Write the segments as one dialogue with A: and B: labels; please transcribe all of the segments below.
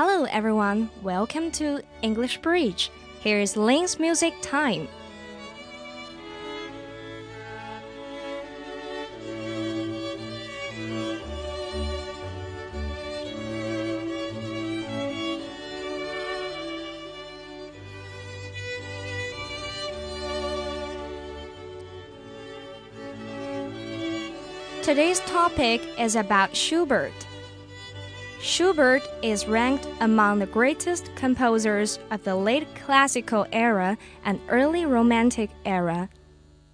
A: Hello everyone, welcome to English Bridge. Here's Lynn's music time. Today's topic is about Schubert. Schubert is ranked among the greatest composers of the late classical era and early romantic era,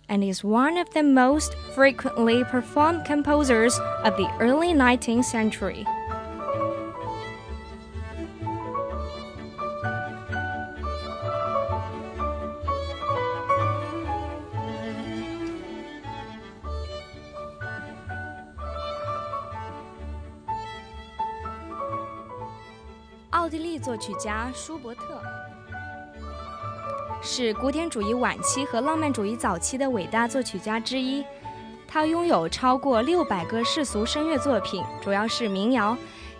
A: and is one of the most frequently performed composers of the early 19th century. 曲家舒伯特是古典主义晚期和浪漫主义早期的伟大作曲家之一。他拥有超过六百个世俗声乐作品，主要是民谣，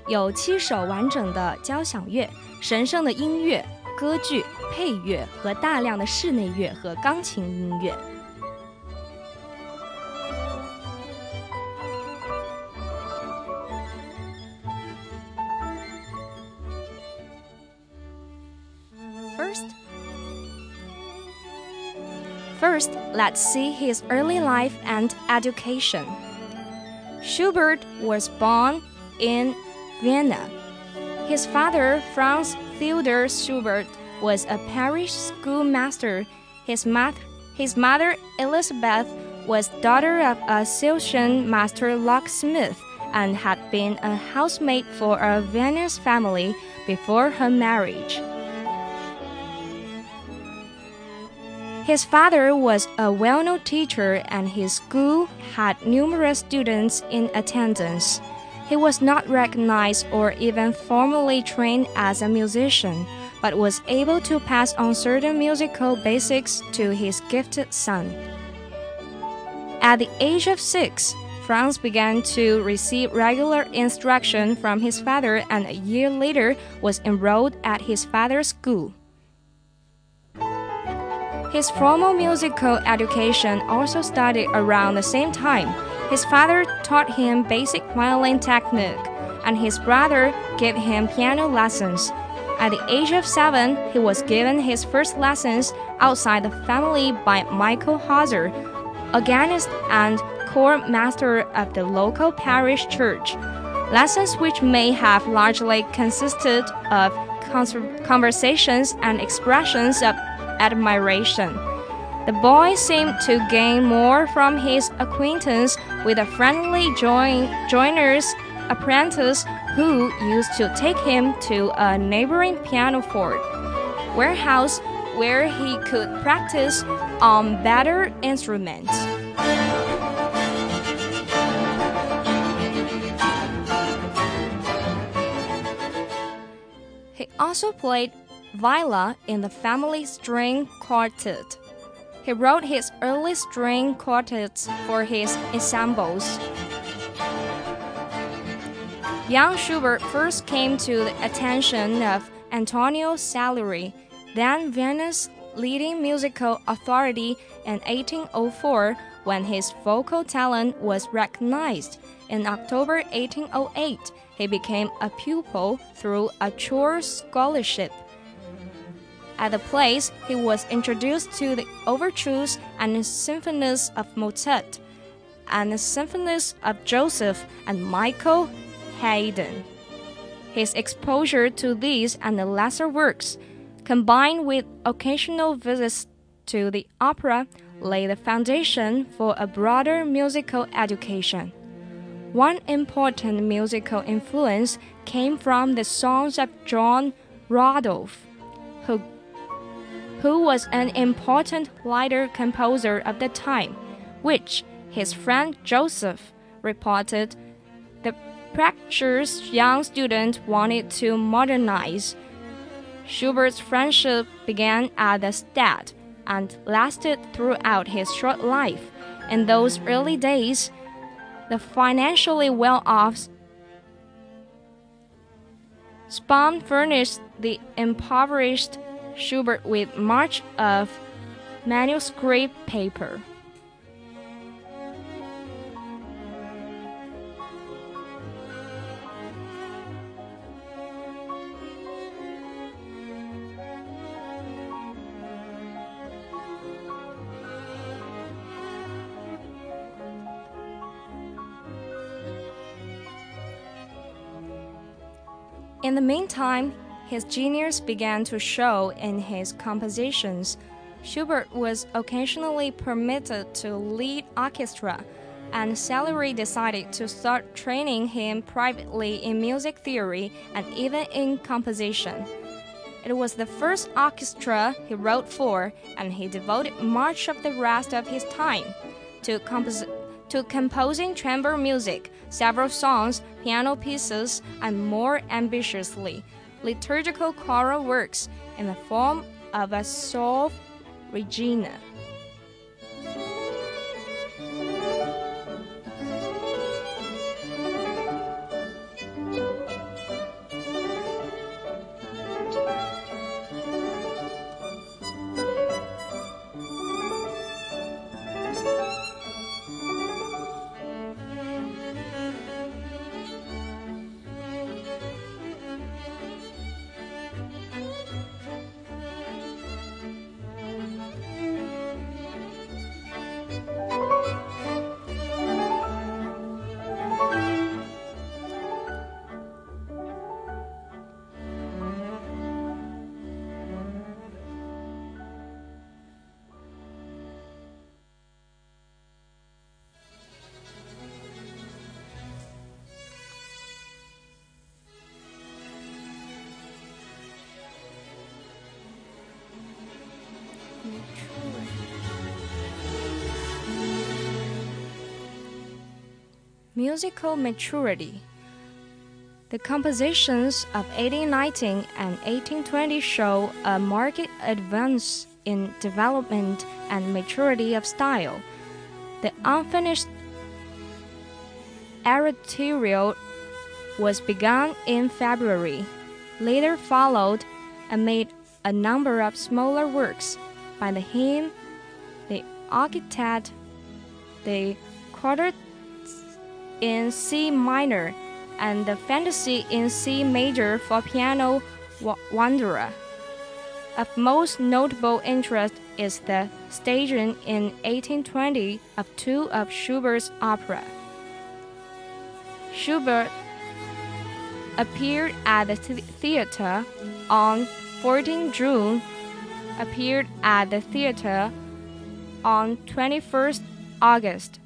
A: 有七首完整的交响乐、神圣的音乐、歌剧、配乐和大量的室内乐和钢琴音乐。First, let's see his early life and education. Schubert was born in Vienna. His father, Franz Theodor Schubert, was a parish schoolmaster. His, math- his mother, Elizabeth, was daughter of a Silesian master locksmith and had been a housemaid for a Viennese family before her marriage. His father was a well known teacher, and his school had numerous students in attendance. He was not recognized or even formally trained as a musician, but was able to pass on certain musical basics to his gifted son. At the age of six, Franz began to receive regular instruction from his father and a year later was enrolled at his father's school. His formal musical education also started around the same time. His father taught him basic violin technique, and his brother gave him piano lessons. At the age of seven, he was given his first lessons outside the family by Michael Holzer, organist and choir master of the local parish church. Lessons which may have largely consisted of conversations and expressions of admiration. The boy seemed to gain more from his acquaintance with a friendly join joiner's apprentice who used to take him to a neighboring pianoforte warehouse where he could practice on better instruments. He also played viola in the family string quartet. He wrote his early string quartets for his ensembles. Young Schubert first came to the attention of Antonio Salieri, then Vienna's leading musical authority in 1804 when his vocal talent was recognized. In October 1808, he became a pupil through a choral scholarship. At the place, he was introduced to the overtures and symphonies of Mozart and the symphonies of Joseph and Michael Haydn. His exposure to these and the lesser works, combined with occasional visits to the opera, laid the foundation for a broader musical education. One important musical influence came from the songs of John Rodolphe, who who was an important Lieder composer of the time, which his friend Joseph reported the practice young student wanted to modernize. Schubert's friendship began at the Stadt and lasted throughout his short life. In those early days, the financially well off Spaun furnished the impoverished Schubert with much of manuscript paper. In the meantime, his genius began to show in his compositions. Schubert was occasionally permitted to lead orchestra, and Salieri decided to start training him privately in music theory and even in composition. It was the first orchestra he wrote for, and he devoted much of the rest of his time to compos to composing chamber music, several songs, piano pieces, and more ambitiously, liturgical choral works in the form of a Salve Regina. Musical maturity. The compositions of 1819 and 1820 show a marked advance in development and maturity of style. The unfinished Oratorio was begun in February. Later followed, amid a number of smaller works by the hymn, the octet, the quartet in C minor, and the Fantasy in C major for piano Wanderer. Of most notable interest is the staging in 1820 of two of Schubert's opera. Schubert appeared at the theater on 14 June, appeared at the theater on 21st August.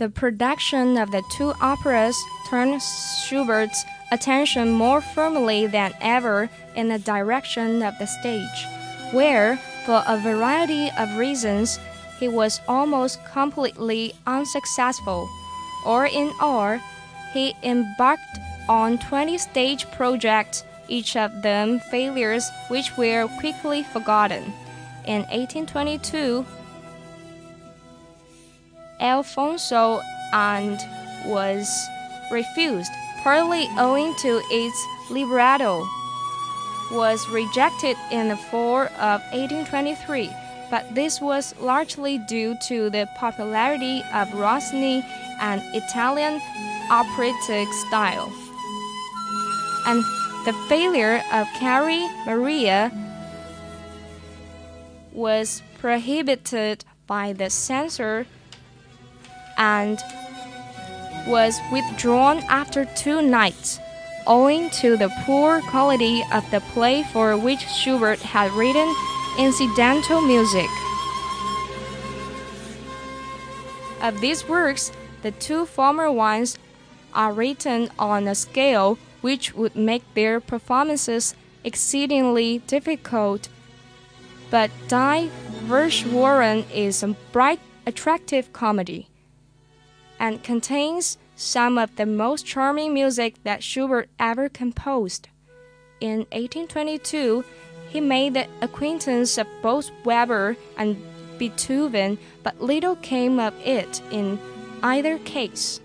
A: The production of the two operas turned Schubert's attention more firmly than ever in the direction of the stage, where, for a variety of reasons, he was almost completely unsuccessful. Or in all, he embarked on 20 stage projects, each of them failures which were quickly forgotten. In 1822, Alfonso and was refused, partly owing to its libretto. Was rejected in the fall of 1823, but this was largely due to the popularity of Rossini and Italian operatic style. And the failure of Carrie Maria was prohibited by the censor and was withdrawn after two nights, owing to the poor quality of the play for which Schubert had written incidental music. Of these works, the two former ones are written on a scale which would make their performances exceedingly difficult. But Die Verschworen is a bright, attractive comedy and contains some of the most charming music that Schubert ever composed. In 1822, he made the acquaintance of both Weber and Beethoven, but little came of it in either case.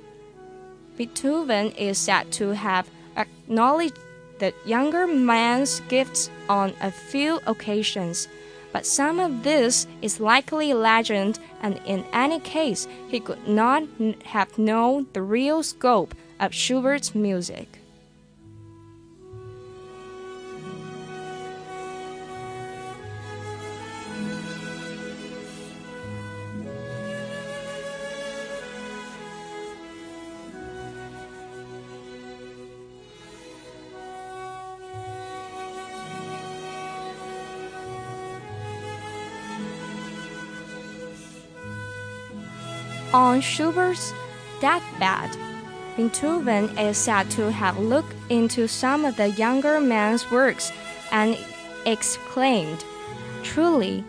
A: Beethoven is said to have acknowledged the younger man's gifts on a few occasions, but some of this is likely legend, and in any case, he could not have known the real scope of Schubert's music. On Schubert's deathbed, Beethoven is said to have looked into some of the younger man's works and exclaimed, Truly,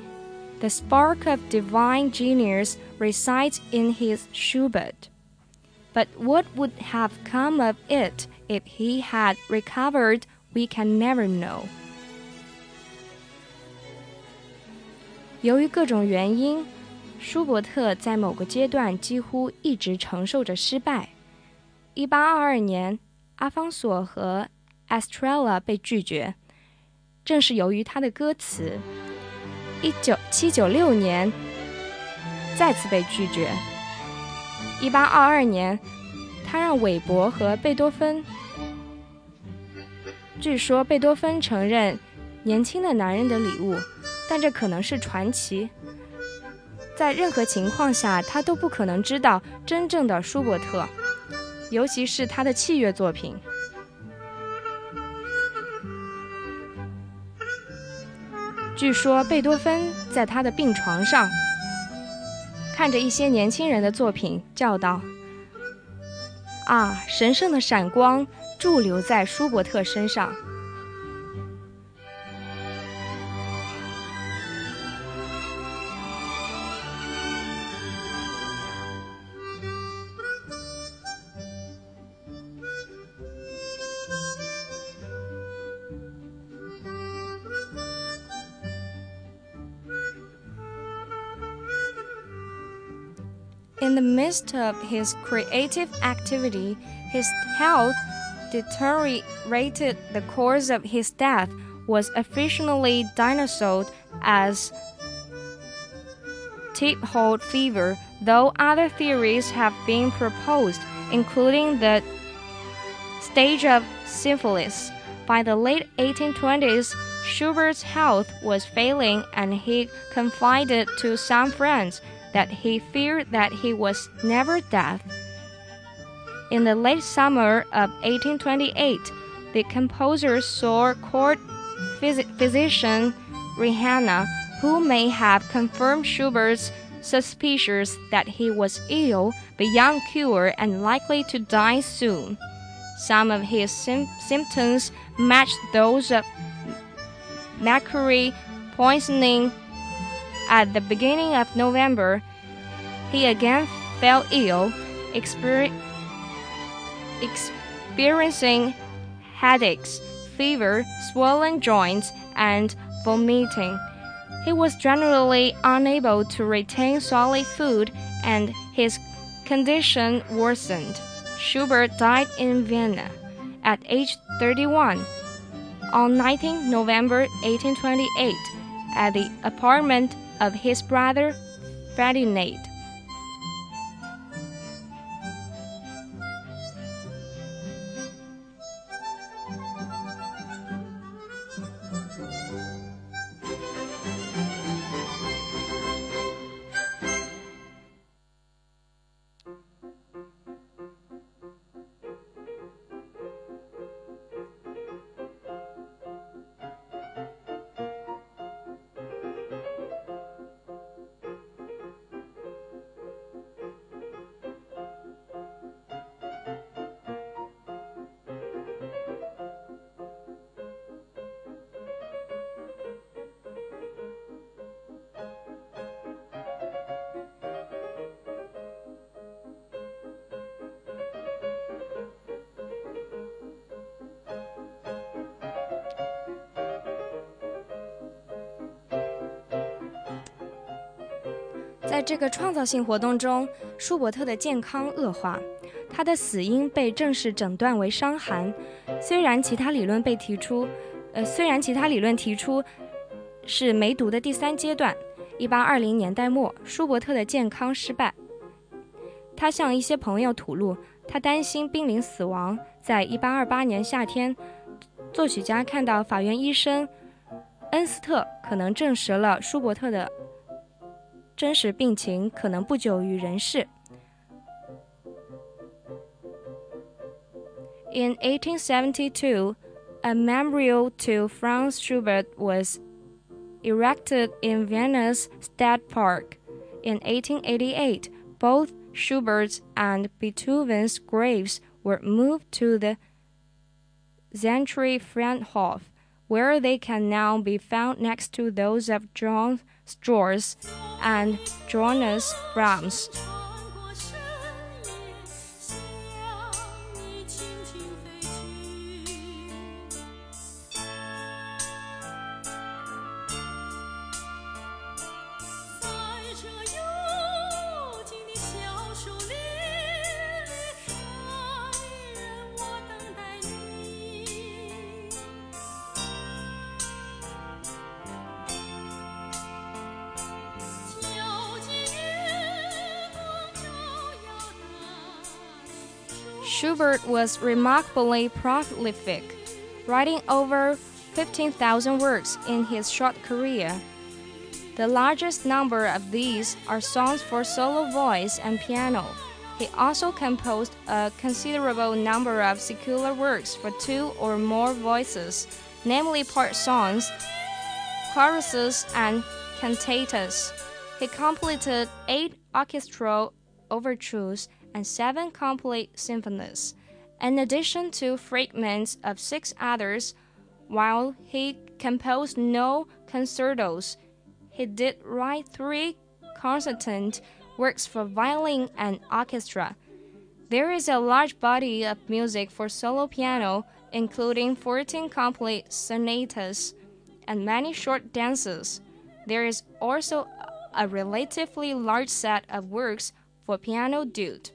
A: the spark of divine genius resides in his Schubert. But what would have come of it if he had recovered, we can never know. 由于各种原因， 舒伯特在某个阶段几乎一直承受着失败。1822年，阿方索和 Estrella 被拒绝，正是由于他的歌词。19796年，再次被拒绝。1822年，他让韦伯和贝多芬。据说贝多芬承认年轻的男人的礼物，但这可能是传奇。在任何情况下，他都不可能知道真正的舒伯特，尤其是他的器乐作品。据说贝多芬在他的病床上，看着一些年轻人的作品，叫道：“啊，神圣的闪光驻留在舒伯特身上。” Midst of his creative activity, his health deteriorated. The cause of his death was officially diagnosed as typhoid fever, though other theories have been proposed, including the stage of syphilis. By the late 1820s, Schubert's health was failing, and he confided to some friends that he feared that he was never dead. In the late summer of 1828, the composer saw court phys physician Rinna, who may have confirmed Schubert's suspicions that he was ill, beyond cure, and likely to die soon. Some of his symptoms matched those of mercury poisoning at the beginning of November, he again fell ill, exper experiencing headaches, fever, swollen joints, and vomiting. He was generally unable to retain solid food, and his condition worsened. Schubert died in Vienna at age 31 on 19 November 1828 at the apartment of his brother Ferdinand. 在这个创造性活动中，舒伯特的健康恶化，他的死因被正式诊断为伤寒。虽然其他理论被提出，呃，虽然其他理论提出是梅毒的第三阶段。一八二零年代末，舒伯特的健康失败。他向一些朋友吐露，他担心濒临死亡。在一八二八年夏天，作曲家看到法院医生恩斯特可能证实了舒伯特的真实病情可能不久于人世。In 1872, a memorial to Franz Schubert was erected in Vienna's Stadtpark. In 1888, both Schubert's and Beethoven's graves were moved to the Zentralfriedhof, where they can now be found next to those of John Strauss and Johannes Brahms. Was remarkably prolific, writing over 15,000 works in his short career. The largest number of these are songs for solo voice and piano. He also composed a considerable number of secular works for two or more voices, namely part songs, choruses, and cantatas. He completed eight orchestral overtures and seven complete symphonies in addition to fragments of six others, while he composed no concertos, he did write three concertant works for violin and orchestra. There is a large body of music for solo piano, including 14 complete sonatas and many short dances. There is also a relatively large set of works for piano duet.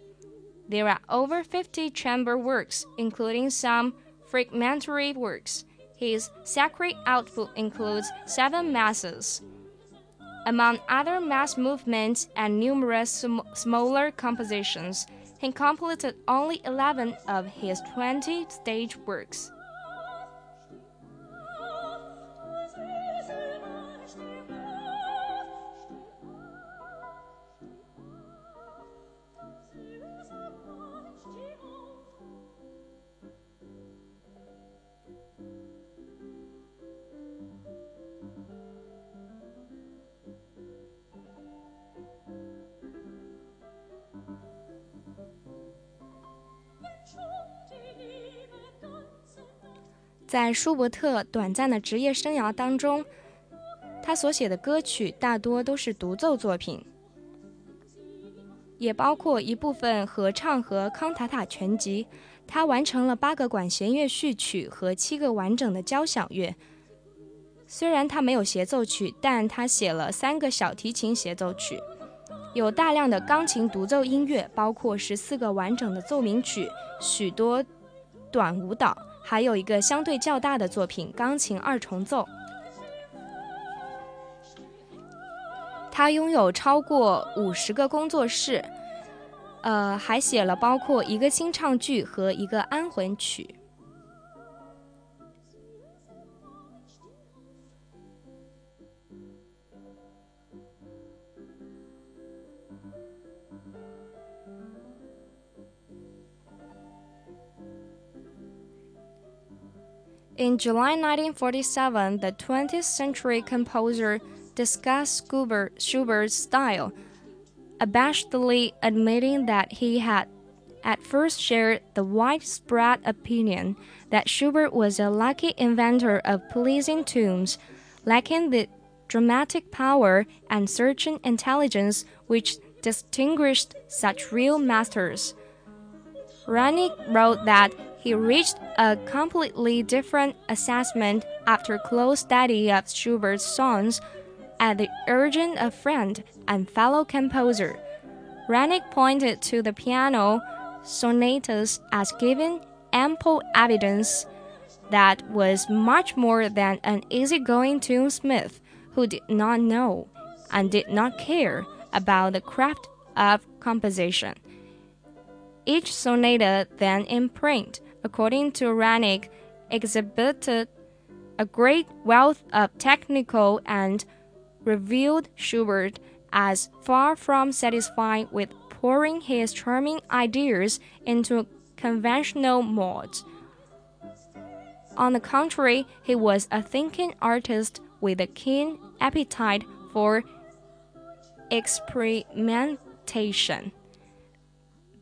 A: There are over 50 chamber works, including some fragmentary works. His sacred output includes seven masses. Among other mass movements and numerous sm smaller compositions, he completed only 11 of his 20 stage works. 在舒伯特短暂的职业生涯当中，他所写的歌曲大多都是独奏作品，也包括一部分合唱和康塔塔全集。他完成了八个管弦乐序曲和七个完整的交响乐。虽然他没有协奏曲，但他写了三个小提琴协奏曲，有大量的钢琴独奏音乐，包括十四个完整的奏鸣曲，许多短舞蹈。还有一个相对较大的作品——钢琴二重奏。他拥有超过五十个工作室，呃，还写了包括一个清唱剧和一个安魂曲。In July 1947, the 20th century composer discussed Schubert's style, abashedly admitting that he had at first shared the widespread opinion that Schubert was a lucky inventor of pleasing tunes, lacking the dramatic power and searching intelligence which distinguished such real masters. Rani wrote that he reached a completely different assessment after close study of Schubert's songs at the urging of friend and fellow composer. Wranick pointed to the piano sonatas as giving ample evidence that was much more than an easygoing tunesmith who did not know and did not care about the craft of composition. Each sonata then in print, according to Wranick, exhibited a great wealth of technical and revealed Schubert as far from satisfied with pouring his charming ideas into conventional molds. On the contrary, he was a thinking artist with a keen appetite for experimentation.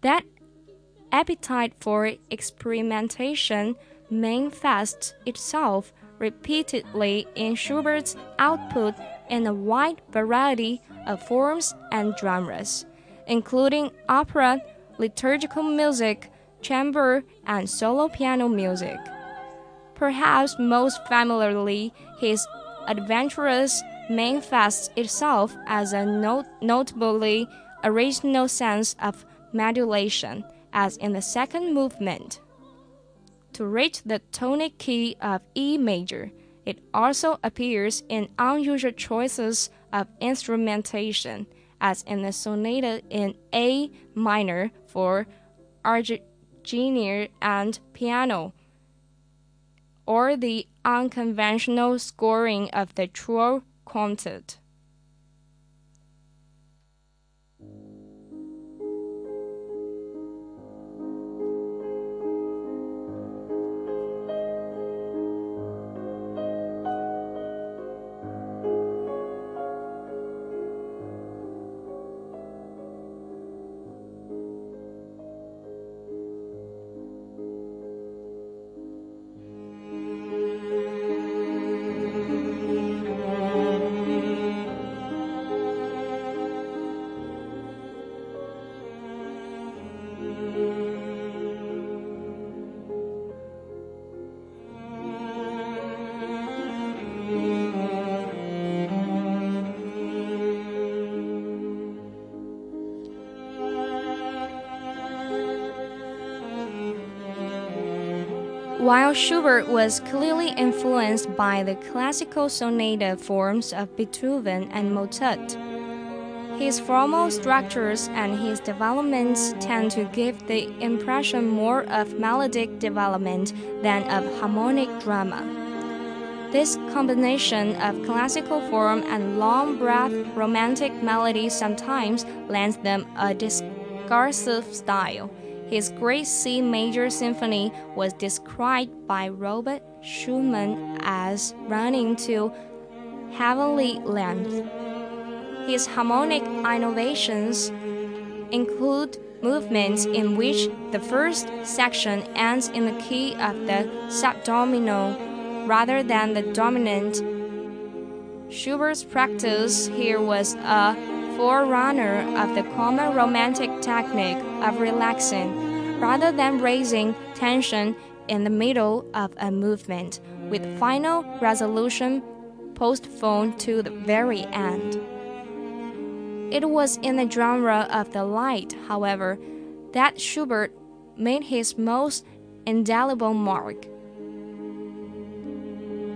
A: That appetite for experimentation manifests itself repeatedly in Schubert's output in a wide variety of forms and genres, including opera, liturgical music, chamber, and solo piano music. Perhaps most familiarly, his adventurous manifests itself as a not notably original sense of modulation, as in the second movement. To reach the tonic key of E major, it also appears in unusual choices of instrumentation, as in the sonata in A minor for arpeggione and piano, or the unconventional scoring of the Troll Quartet. While Schubert was clearly influenced by the classical sonata forms of Beethoven and Mozart, his formal structures and his developments tend to give the impression more of melodic development than of harmonic drama. This combination of classical form and long breath romantic melody sometimes lends them a discursive style his Great C Major Symphony was described by Robert Schumann as running to heavenly length. His harmonic innovations include movements in which the first section ends in the key of the subdominant rather than the dominant. Schubert's practice here was a forerunner of the common romantic technique of relaxing rather than raising tension in the middle of a movement, with final resolution postponed to the very end. It was in the genre of the Lied, however, that Schubert made his most indelible mark.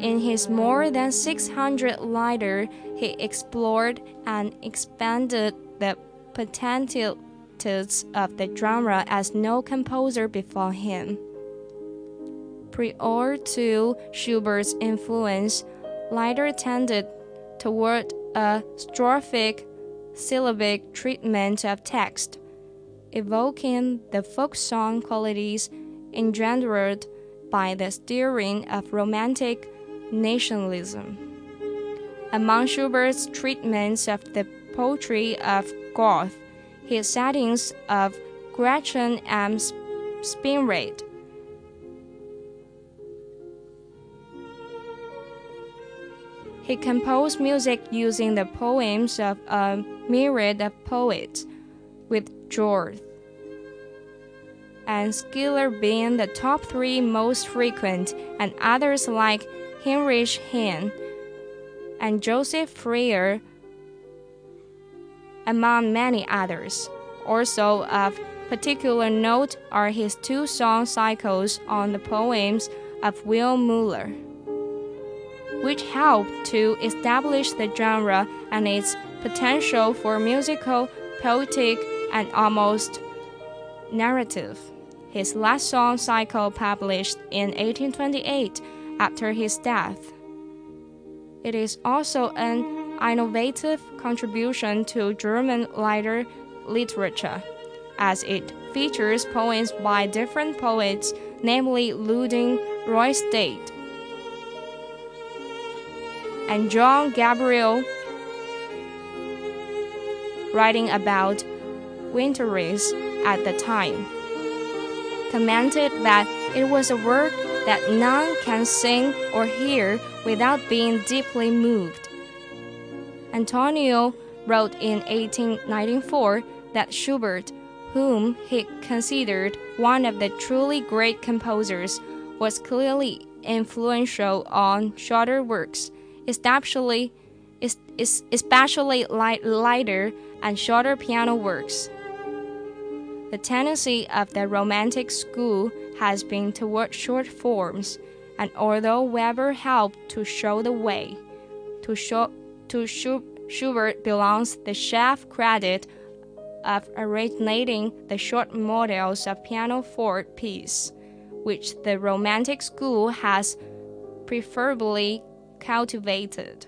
A: In his more than 600 Lieder, he explored and expanded the potentialities of the genre as no composer before him. Prior to Schubert's influence, Lieder tended toward a strophic, syllabic treatment of text, evoking the folk song qualities engendered by the stirring of romantic nationalism. Among Schubert's treatments of the poetry of Goethe, his settings of Gretchen am Spinnrade, He composed music using the poems of a myriad of poets, with George and Schiller being the top three most frequent, and others like Heinrich Heine and Joseph Freyer, among many others. Also of particular note are his two song cycles on the poems of Will Muller, which helped to establish the genre and its potential for musical, poetic, and almost narrative. His last song cycle published in 1828 after his death. It is also an innovative contribution to German Lieder literature, as it features poems by different poets, namely Ludwig Roystadt and John Gabriel, writing about Winterreise at the time, commented that it was a work that none can sing or hear without being deeply moved. Antonio wrote in 1894 that Schubert, whom he considered one of the truly great composers, was clearly influential on shorter works, especially, especially Lieder and shorter piano works. The tendency of the Romantic school has been toward short forms, and although Weber helped to show the way, to, show, to Schubert belongs the chief credit of originating the short models of pianoforte piece, which the Romantic school has preferably cultivated.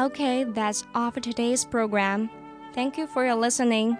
A: Okay, that's all for today's program. Thank you for your listening.